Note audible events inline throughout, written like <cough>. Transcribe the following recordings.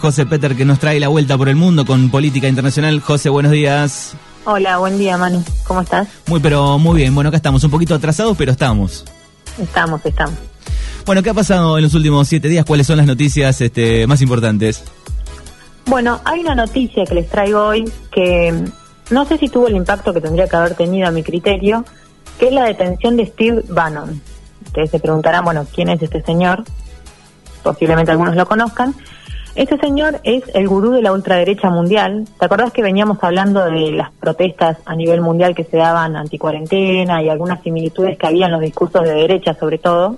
José Peter que nos trae la vuelta por el mundo con política internacional. José, buenos días. Hola, buen día, Manu. ¿Cómo estás? Muy, pero muy bien. Bueno, acá estamos un poquito atrasados, pero estamos. Estamos, estamos. Bueno, ¿qué ha pasado en los últimos siete días? ¿Cuáles son las noticias este, más importantes? Bueno, hay una noticia que les traigo hoy que no sé si tuvo el impacto que tendría que haber tenido a mi criterio, que es la detención de Steve Bannon. Ustedes se preguntarán, bueno, ¿quién es este señor? Posiblemente algunos lo conozcan. Este señor es el gurú de la ultraderecha mundial. ¿Te acordás que veníamos hablando de las protestas a nivel mundial que se daban anti-cuarentena y algunas similitudes que había en los discursos de derecha, sobre todo?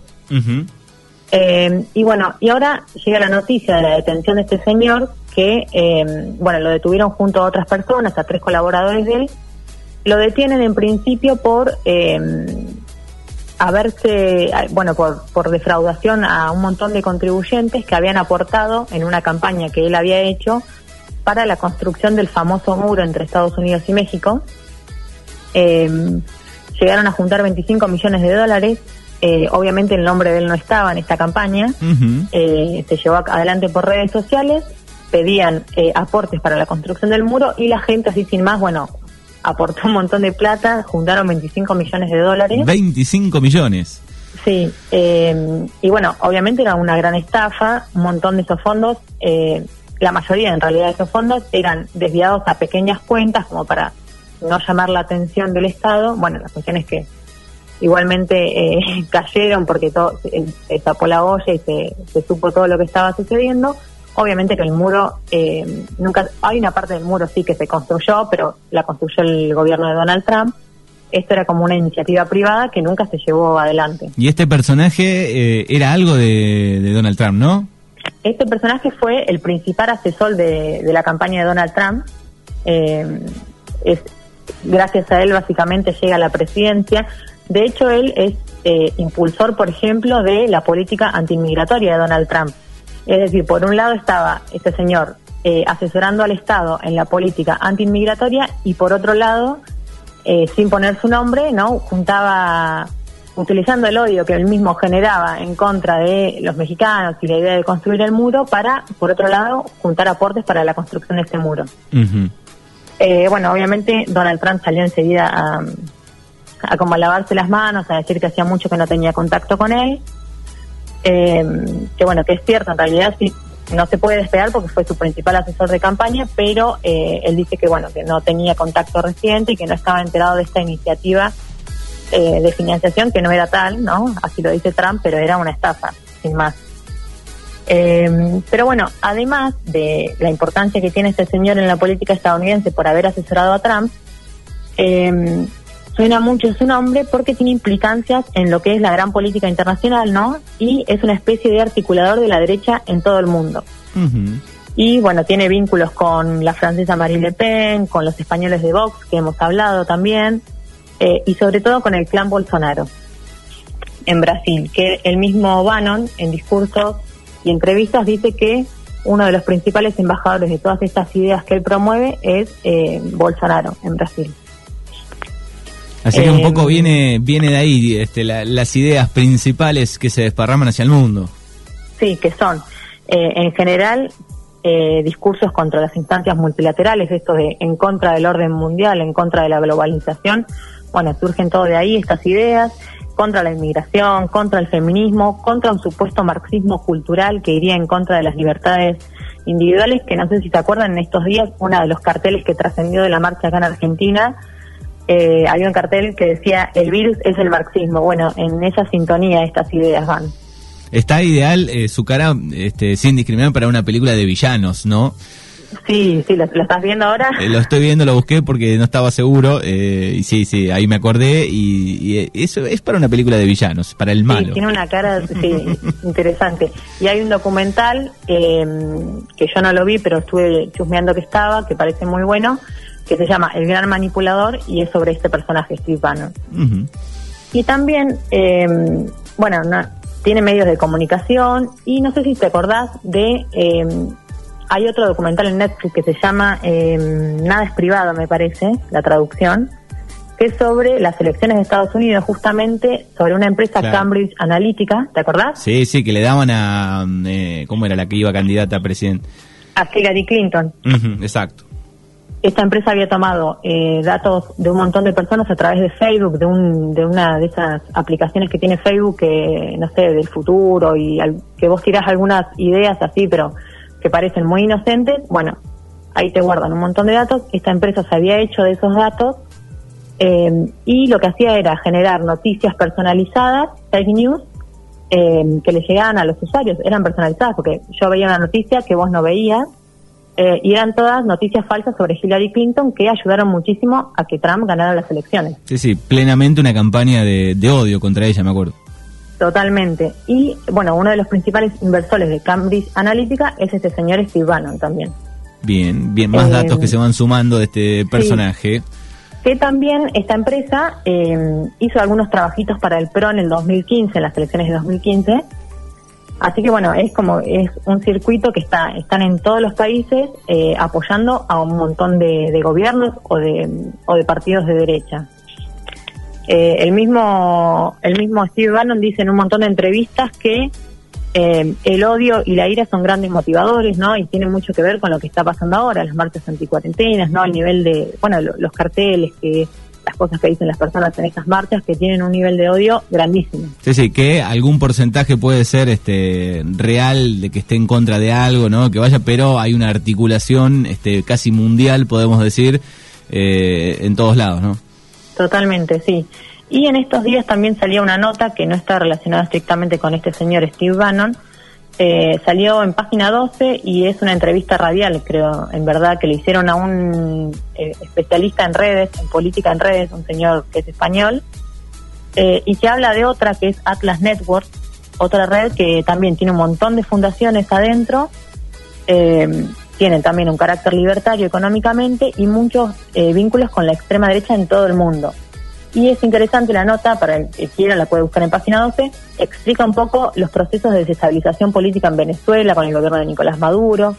eh, y bueno, y ahora llega la noticia de la detención de este señor que, eh, bueno, lo detuvieron junto a otras personas, a tres colaboradores de él. Lo detienen en principio por eh, haberse, bueno, por, por defraudación a un montón de contribuyentes que habían aportado en una campaña que él había hecho para la construcción del famoso muro entre Estados Unidos y México. Eh, llegaron a juntar 25 millones de dólares. Eh, obviamente el nombre de él no estaba en esta campaña. eh, se llevó adelante por redes sociales. Pedían eh, aportes para la construcción del muro y la gente así sin más, bueno, aportó un montón de plata, juntaron 25 millones de dólares. 25 millones. Sí, eh, y bueno, obviamente era una gran estafa, un montón de esos fondos, eh, la mayoría en realidad de esos fondos eran desviados a pequeñas cuentas como para no llamar la atención del Estado. Bueno, la cuestión es que igualmente eh, <laughs> cayeron porque todo, se, se tapó la olla y se, se supo todo lo que estaba sucediendo. Obviamente que el muro, eh, nunca, hay una parte del muro sí que se construyó, pero la construyó el gobierno de Donald Trump. Esto era como una iniciativa privada que nunca se llevó adelante. Y este personaje eh, era algo de, de, Donald Trump, ¿no? Este personaje fue el principal asesor de, de la campaña de Donald Trump. Eh, es, gracias a él básicamente llega a la presidencia. De hecho, él es eh, impulsor, por ejemplo, de la política antimigratoria de Donald Trump. Es decir, por un lado estaba este señor eh, asesorando al Estado en la política antiinmigratoria y por otro lado, eh, sin poner su nombre, no juntaba, utilizando el odio que él mismo generaba en contra de los mexicanos y la idea de construir el muro para, por otro lado, juntar aportes para la construcción de este muro. Uh -huh. eh, bueno, obviamente Donald Trump salió enseguida a, a como a lavarse las manos, a decir que hacía mucho que no tenía contacto con él eh, que bueno, que es cierto, en realidad sí, no se puede despegar porque fue su principal asesor de campaña, pero eh, él dice que bueno, que no tenía contacto reciente y que no estaba enterado de esta iniciativa eh, de financiación que no era tal, ¿no? Así lo dice Trump, pero era una estafa, sin más. Eh, pero bueno, además de la importancia que tiene este señor en la política estadounidense por haber asesorado a Trump, eh, suena mucho su nombre porque tiene implicancias en lo que es la gran política internacional, ¿no? Y es una especie de articulador de la derecha en todo el mundo. Uh -huh. Y bueno, tiene vínculos con la francesa Marine Le Pen, con los españoles de Vox, que hemos hablado también, eh, y sobre todo con el clan Bolsonaro en Brasil, que el mismo Bannon, en discursos y entrevistas, dice que uno de los principales embajadores de todas estas ideas que él promueve es eh, Bolsonaro en Brasil. Así que un poco viene viene de ahí este, la, las ideas principales que se desparraman hacia el mundo. Sí, que son, eh, en general, eh, discursos contra las instancias multilaterales, esto de en contra del orden mundial, en contra de la globalización. Bueno, surgen todo de ahí estas ideas, contra la inmigración, contra el feminismo, contra un supuesto marxismo cultural que iría en contra de las libertades individuales, que no sé si se acuerdan, en estos días, uno de los carteles que trascendió de la marcha acá en Argentina, eh, había un cartel que decía el virus es el marxismo. Bueno, en esa sintonía estas ideas van. Está ideal eh, su cara este, sin discriminar para una película de villanos, ¿no? Sí, sí, ¿lo, lo estás viendo ahora? Eh, lo estoy viendo, lo busqué porque no estaba seguro. Eh, y sí, sí, ahí me acordé. Y, y, eso es para una película de villanos, para el malo. Sí, tiene una cara sí, <laughs> interesante. Y hay un documental eh, que yo no lo vi, pero estuve chusmeando que estaba, que parece muy bueno, que se llama El Gran Manipulador y es sobre este personaje, Steve Bannon. Uh -huh. Y también, eh, bueno, no, tiene medios de comunicación y no sé si te acordás de... Eh, hay otro documental en Netflix que se llama eh, Nada es privado, me parece, la traducción, que es sobre las elecciones de Estados Unidos, justamente sobre una empresa claro. Cambridge Analytica, ¿te acordás? Sí, sí, que le daban a... Eh, ¿Cómo era la que iba candidata a presidente? A Hillary Clinton. exacto. Esta empresa había tomado eh, datos de un montón de personas a través de Facebook, de, un, de una de esas aplicaciones que tiene Facebook, que no sé, del futuro y que vos tirás algunas ideas así, pero que parecen muy inocentes. Bueno, ahí te guardan un montón de datos. Esta empresa se había hecho de esos datos eh, y lo que hacía era generar noticias personalizadas, fake news, eh, que le llegaban a los usuarios. Eran personalizadas porque yo veía una noticia que vos no veías eh, y eran todas noticias falsas sobre Hillary Clinton que ayudaron muchísimo a que Trump ganara las elecciones. Sí, sí, plenamente una campaña de, odio contra ella, me acuerdo. Totalmente. Y bueno, uno de los principales inversores de Cambridge Analytica es este señor Steve Bannon también. Bien, bien, más datos que se van sumando de este personaje que también esta empresa eh, hizo algunos trabajitos para el PRO en el 2015, en las elecciones de 2015. Así que bueno, es como es un circuito que está están en todos los países eh, apoyando a un montón de, gobiernos o de, o de partidos de derecha. Eh, el mismo el mismo Steve Bannon dice en un montón de entrevistas que eh, el odio y la ira son grandes motivadores, ¿no? Y tienen mucho que ver con lo que está pasando ahora, las marchas anticuarentenas, ¿no? El nivel de, bueno, los carteles, que las cosas que dicen las personas en estas marchas, que tienen un nivel de odio grandísimo. Sí, sí, que algún porcentaje puede ser este real de que esté en contra de algo, ¿no? Que vaya, pero hay una articulación este casi mundial, podemos decir, eh, en todos lados, ¿no? Totalmente, sí. Y en estos días también salía una nota que no está relacionada estrictamente con este señor Steve Bannon. Eh, salió en página 12 y es una entrevista radial, creo, en verdad, que le hicieron a un eh, especialista en redes, en política en redes, un señor que es español, eh, y se habla de otra que es Atlas Network, otra red que también tiene un montón de fundaciones adentro, tienen también un carácter libertario económicamente y muchos vínculos con la extrema derecha en todo el mundo. Y es interesante la nota, para el que quiera la puede buscar en página 12, explica un poco los procesos de desestabilización política en Venezuela con el gobierno de Nicolás Maduro,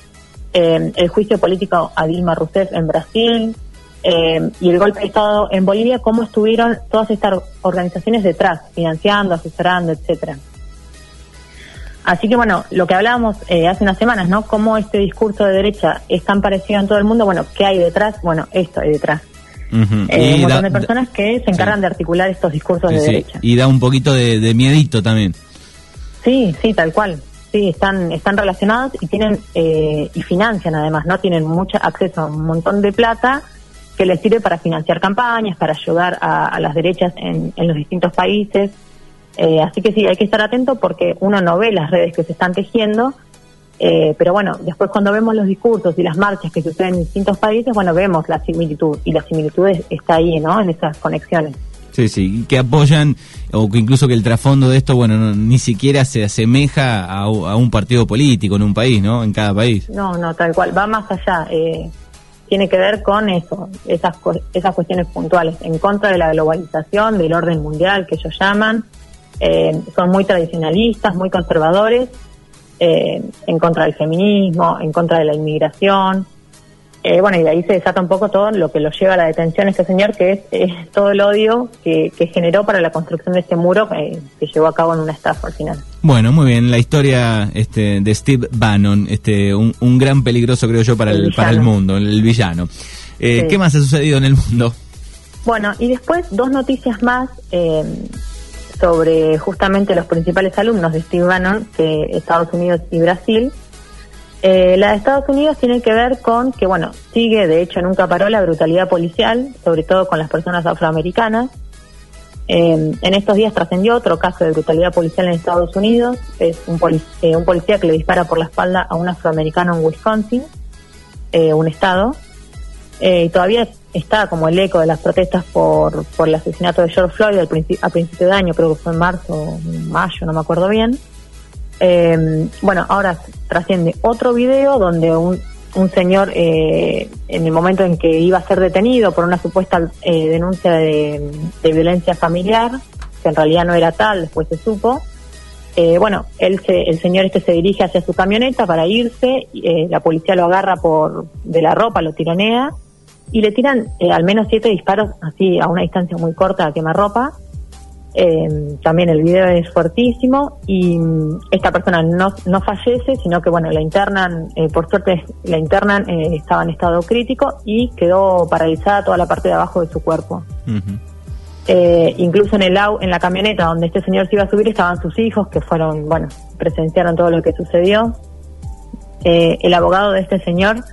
eh, el juicio político a Dilma Rousseff en Brasil eh, y el golpe de Estado en Bolivia, cómo estuvieron todas estas organizaciones detrás, financiando, asesorando, etcétera. Así que bueno, lo que hablábamos eh, hace unas semanas, ¿no? Cómo este discurso de derecha es tan parecido en todo el mundo, bueno, ¿qué hay detrás? Bueno, esto hay detrás. Eh, un montón de personas que se encargan de articular estos discursos de derecha. Y da un poquito de, miedito también. Sí, sí, tal cual. Sí, están, están relacionados y tienen eh, y financian además, ¿no? Tienen mucho acceso a un montón de plata que les sirve para financiar campañas, para ayudar a, las derechas en, los distintos países. Eh, así que sí, hay que estar atento porque uno no ve las redes que se están tejiendo eh, pero bueno, después cuando vemos los discursos y las marchas que suceden en distintos países, bueno, vemos la similitud y la similitud está ahí, ¿no? En esas conexiones. Sí, sí, que apoyan o que incluso que el trasfondo de esto, bueno, ni siquiera se asemeja a, un partido político en un país, ¿no? En cada país. No, no, tal cual, va más allá. Eh, tiene que ver con eso, esas, esas cuestiones puntuales, en contra de la globalización, del orden mundial que ellos llaman. Eh, son muy tradicionalistas, muy conservadores eh, en contra del feminismo, en contra de la inmigración. Eh, bueno, y de ahí se desata un poco todo lo que lo lleva a la detención este señor, que es, todo el odio que, generó para la construcción de este muro que llevó a cabo en una estafa al final. Bueno, muy bien, la historia este, de Steve Bannon, este, un, gran peligroso creo yo para el, para el mundo, el villano. Eh, ¿Qué más ha sucedido en el mundo? Bueno, y después dos noticias más sobre justamente los principales alumnos de Steve Bannon, que Estados Unidos y Brasil. Eh, la de Estados Unidos tiene que ver con que, bueno, sigue, de hecho, nunca paró la brutalidad policial, sobre todo con las personas afroamericanas. Eh, en estos días trascendió otro caso de brutalidad policial en Estados Unidos. Es un, eh, un policía que le dispara por la espalda a un afroamericano en Wisconsin, un estado. y todavía está como el eco de las protestas por, por el asesinato de George Floyd al a principio de año, creo que fue en marzo, mayo, no me acuerdo bien. Eh, bueno, ahora trasciende otro video donde un, un señor, eh, en el momento en que iba a ser detenido por una supuesta eh, denuncia de, violencia familiar, que en realidad no era tal, después se supo, bueno, él se, el señor este se dirige hacia su camioneta para irse, la policía lo agarra por de la ropa, lo tironea y le tiran eh, al menos siete disparos así a una distancia muy corta a quemarropa. Eh, también el video es fuertísimo y mm, esta persona no, no fallece, sino que bueno, la internan, eh, por suerte la internan, eh, estaba en estado crítico y quedó paralizada toda la parte de abajo de su cuerpo. incluso en el en la camioneta donde este señor se iba a subir estaban sus hijos que fueron, bueno, presenciaron todo lo que sucedió. el abogado de este señor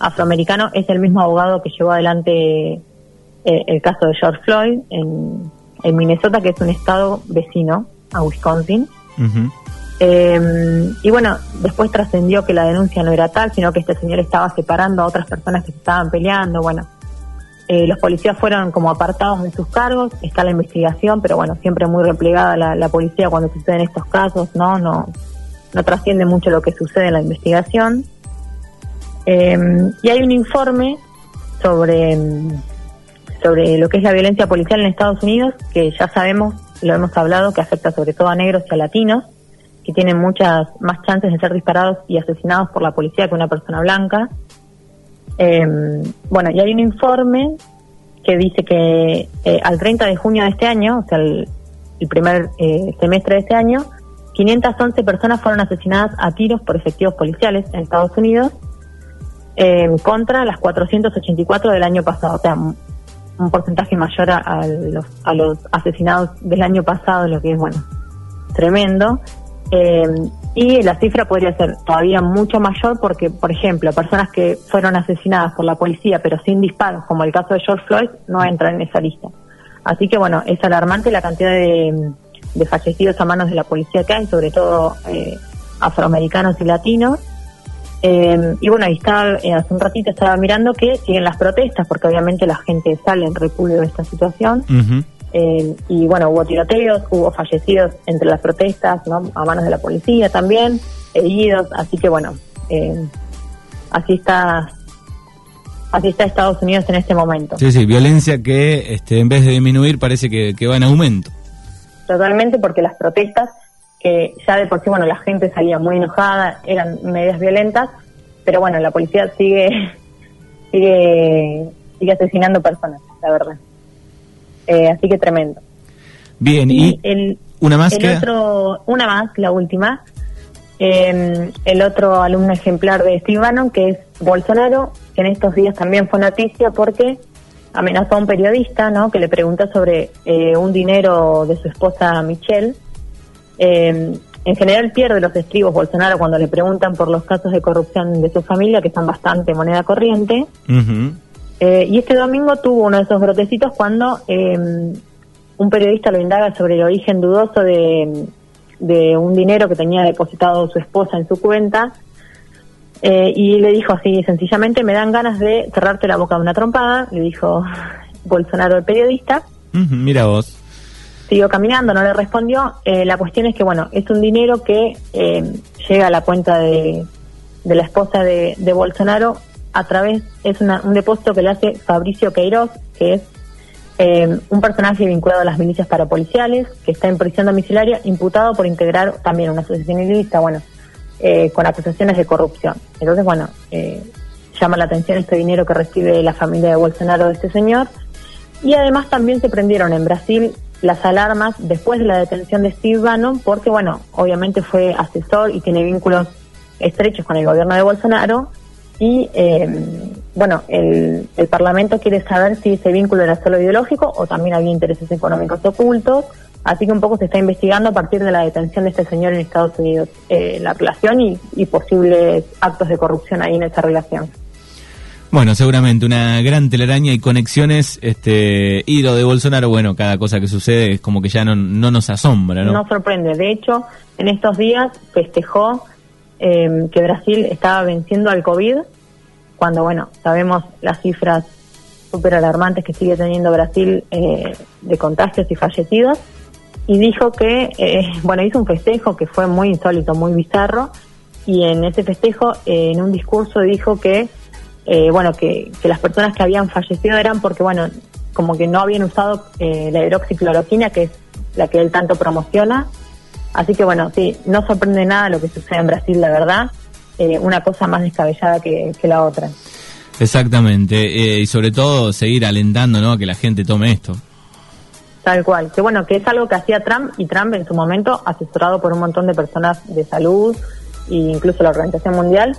afroamericano es el mismo abogado que llevó adelante el caso de George Floyd en en Minnesota, que es un estado vecino a Wisconsin. Eh, y bueno, después trascendió que la denuncia no era tal, sino que este señor estaba separando a otras personas que se estaban peleando. Bueno, eh, los policías fueron como apartados de sus cargos, está la investigación, pero bueno, siempre muy replegada la, policía cuando suceden estos casos, ¿no? No, no trasciende mucho lo que sucede en la investigación. Eh, y hay un informe sobre sobre lo que es la violencia policial en Estados Unidos, que ya sabemos, lo hemos hablado, que afecta sobre todo a negros y a latinos, que tienen muchas más chances de ser disparados y asesinados por la policía que una persona blanca. Em, bueno, y hay un informe que dice que eh, al 30 de junio de este año, o sea, el, primer eh, semestre de este año, 511 personas fueron asesinadas a tiros por efectivos policiales en Estados Unidos, em, contra las 484 del año pasado. O sea, un porcentaje mayor a, los, a los asesinados del año pasado, lo que es, bueno, tremendo. Eh, y la cifra podría ser todavía mucho mayor porque, por ejemplo, personas que fueron asesinadas por la policía pero sin disparos, como el caso de George Floyd, no entran en esa lista. Así que, bueno, es alarmante la cantidad de, fallecidos a manos de la policía que hay, sobre todo eh, afroamericanos y latinos. Eh, y bueno, ahí estaba, eh, hace un ratito estaba mirando que siguen las protestas, porque obviamente la gente sale en repudio de esta situación. Eh, y bueno, hubo tiroteos, hubo fallecidos entre las protestas, ¿no? a manos de la policía también, heridos, así que bueno, así está así está Estados Unidos en este momento. Sí, sí, violencia que este, en vez de disminuir parece que, que va en aumento. Totalmente, porque las protestas que ya de por sí, bueno, la gente salía muy enojada, eran medidas violentas, pero bueno, la policía sigue, <laughs> sigue, sigue asesinando personas, la verdad. Eh, así que tremendo. Bien, y, el, una más el otro, una más, la última. Eh, el otro alumno ejemplar de Steve Bannon, que es Bolsonaro, que en estos días también fue noticia porque amenazó a un periodista, ¿no? Que le preguntó sobre eh, un dinero de su esposa Michelle eh, en general pierde los estribos Bolsonaro cuando le preguntan por los casos de corrupción de su familia, que son bastante moneda corriente. Eh, y este domingo tuvo uno de esos brotecitos cuando eh, un periodista lo indaga sobre el origen dudoso de, un dinero que tenía depositado su esposa en su cuenta. y le dijo así, sencillamente, me dan ganas de cerrarte la boca de una trompada, le dijo <laughs> Bolsonaro al periodista. mira vos siguió caminando, no le respondió. Eh, la cuestión es que, bueno, es un dinero que eh, llega a la cuenta de, de la esposa de, de, Bolsonaro a través, es un depósito que le hace Fabricio Queiroz, que es eh, un personaje vinculado a las milicias parapoliciales, que está en prisión domiciliaria, imputado por integrar también una asociación ilícita, bueno, con acusaciones de corrupción. Entonces, bueno, llama la atención este dinero que recibe la familia de Bolsonaro de este señor. Y además también se prendieron en Brasil las alarmas después de la detención de Steve Bannon, porque, bueno, obviamente fue asesor y tiene vínculos estrechos con el gobierno de Bolsonaro. Y, eh, bueno, el, el Parlamento quiere saber si ese vínculo era solo ideológico o también había intereses económicos ocultos. Así que un poco se está investigando a partir de la detención de este señor en Estados Unidos eh, la relación y, y posibles actos de corrupción ahí en esa relación. Bueno, seguramente una gran telaraña y conexiones, este, y lo de Bolsonaro, bueno, cada cosa que sucede es como que ya no, no nos asombra, ¿no? No sorprende. De hecho, en estos días festejó em, que Brasil estaba venciendo al COVID, cuando, bueno, sabemos las cifras súper alarmantes que sigue teniendo Brasil eh, de contagios y fallecidos, y dijo que, eh, <laughs> bueno, hizo un festejo que fue muy insólito, muy bizarro, y en ese festejo, en un discurso dijo que eh, bueno, que, las personas que habían fallecido eran porque, bueno, como que no habían usado eh, la hidroxicloroquina, que es la que él tanto promociona. Así que, bueno, sí, no sorprende nada lo que sucede en Brasil, la verdad. Eh, una cosa más descabellada que, la otra. Exactamente, y sobre todo seguir alentando ¿no? a que la gente tome esto. Tal cual. Que bueno, que es algo que hacía Trump y Trump en su momento, asesorado por un montón de personas de salud e incluso la Organización Mundial,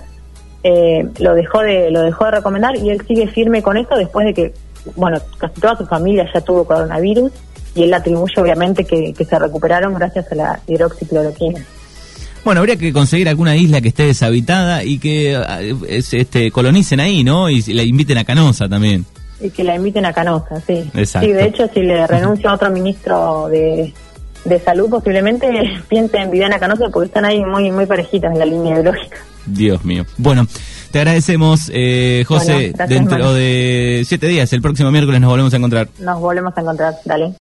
eh, lo dejó de lo dejó de recomendar y él sigue firme con esto después de que, bueno, casi toda su familia ya tuvo coronavirus y él atribuye obviamente que, que se recuperaron gracias a la hidroxicloroquina. Bueno, habría que conseguir alguna isla que esté deshabitada y que eh, este, colonicen ahí, ¿no? Y la inviten a Canosa también. Y que la inviten a Canosa, sí. Exacto. Sí, de hecho, si le renuncia a <laughs> otro ministro de, de salud, posiblemente <laughs> piense en Viviana Canosa porque están ahí muy, muy parejitas en la línea ideológica. Dios mío. Bueno, te agradecemos, eh, José. dentro de siete días, el próximo miércoles nos volvemos a encontrar. Nos volvemos a encontrar, dale.